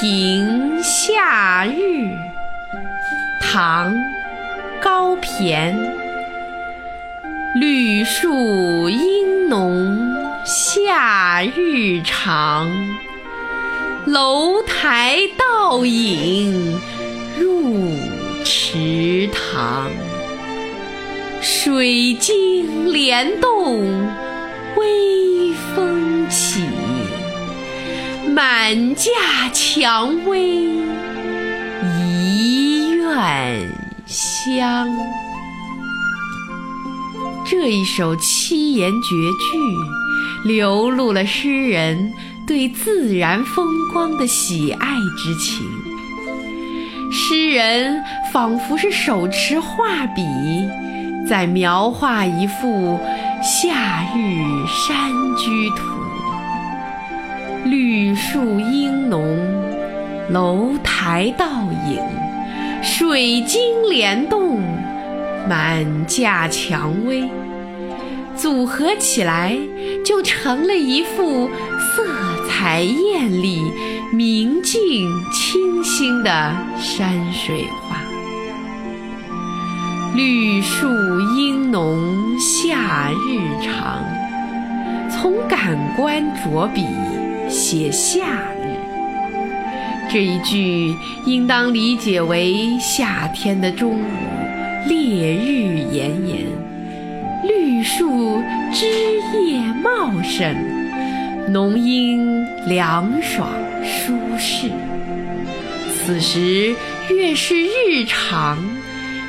平夏日，唐·高骈。绿树阴浓夏日长，楼台倒影入池塘。水晶帘动微风起。满架蔷薇一院香。这一首七言绝句，流露了诗人对自然风光的喜爱之情。诗人仿佛是手持画笔，在描画一幅夏日山居图。绿树阴浓，楼台倒影，水晶帘动，满架蔷薇，组合起来就成了一幅色彩艳丽、明净清新的山水画。绿树阴浓，夏日长，从感官着笔。写夏日这一句，应当理解为夏天的中午，烈日炎炎，绿树枝叶茂盛，浓荫凉爽舒适。此时越是日长，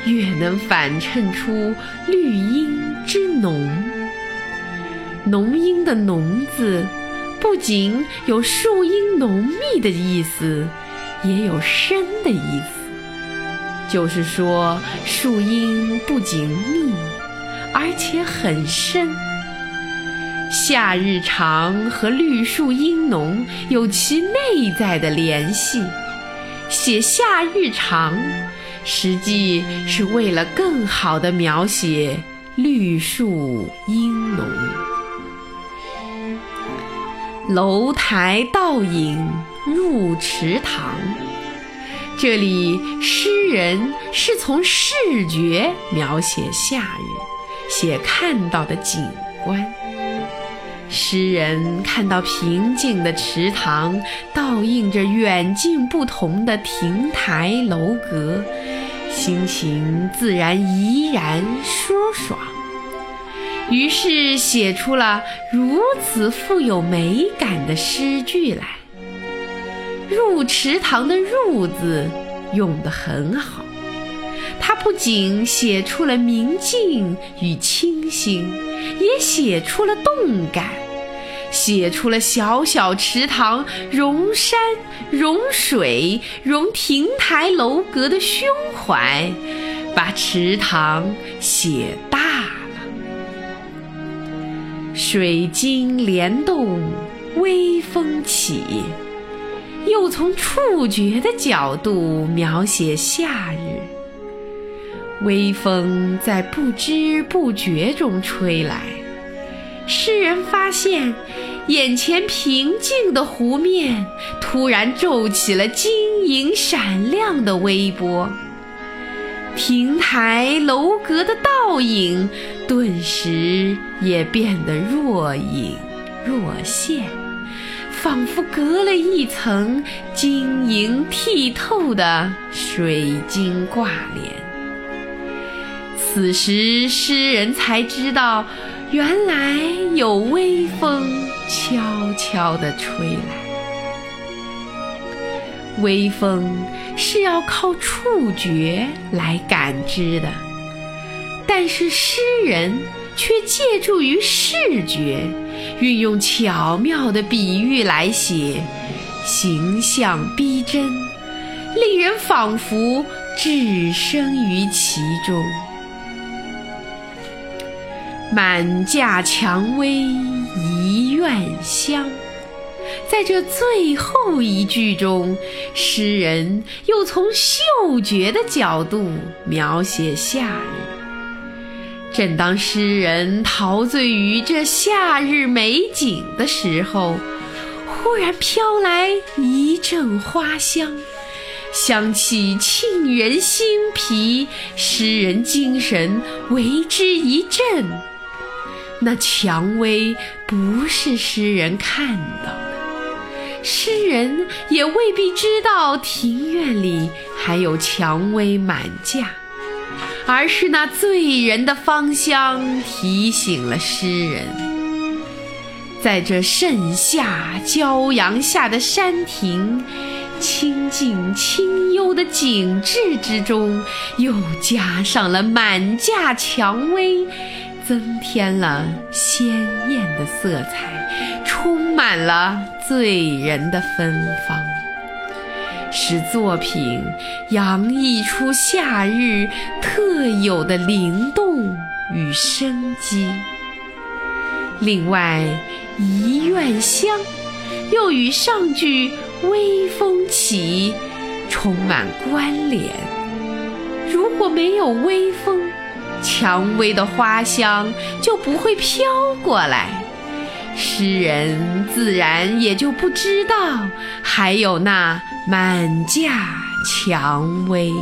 越能反衬出绿荫之浓。浓荫的“浓”字。不仅有树荫浓密的意思，也有深的意思。就是说，树荫不仅密，而且很深。夏日长和绿树荫浓有其内在的联系。写夏日长，实际是为了更好地描写绿树荫浓。楼台倒影入池塘，这里诗人是从视觉描写夏日，写看到的景观。诗人看到平静的池塘，倒映着远近不同的亭台楼阁，心情自然怡然舒爽。于是写出了如此富有美感的诗句来。入池塘的“入”字用得很好，它不仅写出了明净与清新，也写出了动感，写出了小小池塘容山容水容亭台楼阁的胸怀，把池塘写。水晶帘动，微风起，又从触觉的角度描写夏日。微风在不知不觉中吹来，诗人发现眼前平静的湖面突然皱起了晶莹闪亮的微波。亭台楼阁的倒影，顿时也变得若隐若现，仿佛隔了一层晶莹剔透的水晶挂帘。此时，诗人才知道，原来有微风悄悄地吹来。微风是要靠触觉来感知的，但是诗人却借助于视觉，运用巧妙的比喻来写，形象逼真，令人仿佛置身于其中。满架蔷薇一院香。在这最后一句中，诗人又从嗅觉的角度描写夏日。正当诗人陶醉于这夏日美景的时候，忽然飘来一阵花香，香气沁人心脾，诗人精神为之一振。那蔷薇不是诗人看到的，诗人也未必知道庭院里还有蔷薇满架，而是那醉人的芳香提醒了诗人。在这盛夏骄阳下的山亭，清静清幽的景致之中，又加上了满架蔷薇，增添了鲜艳的色彩，充满了醉人的芬芳，使作品洋溢出夏日特有的灵动与生机。另外，一院香，又与上句微风起充满关联。如果没有微风，蔷薇的花香就不会飘过来，诗人自然也就不知道还有那满架蔷薇。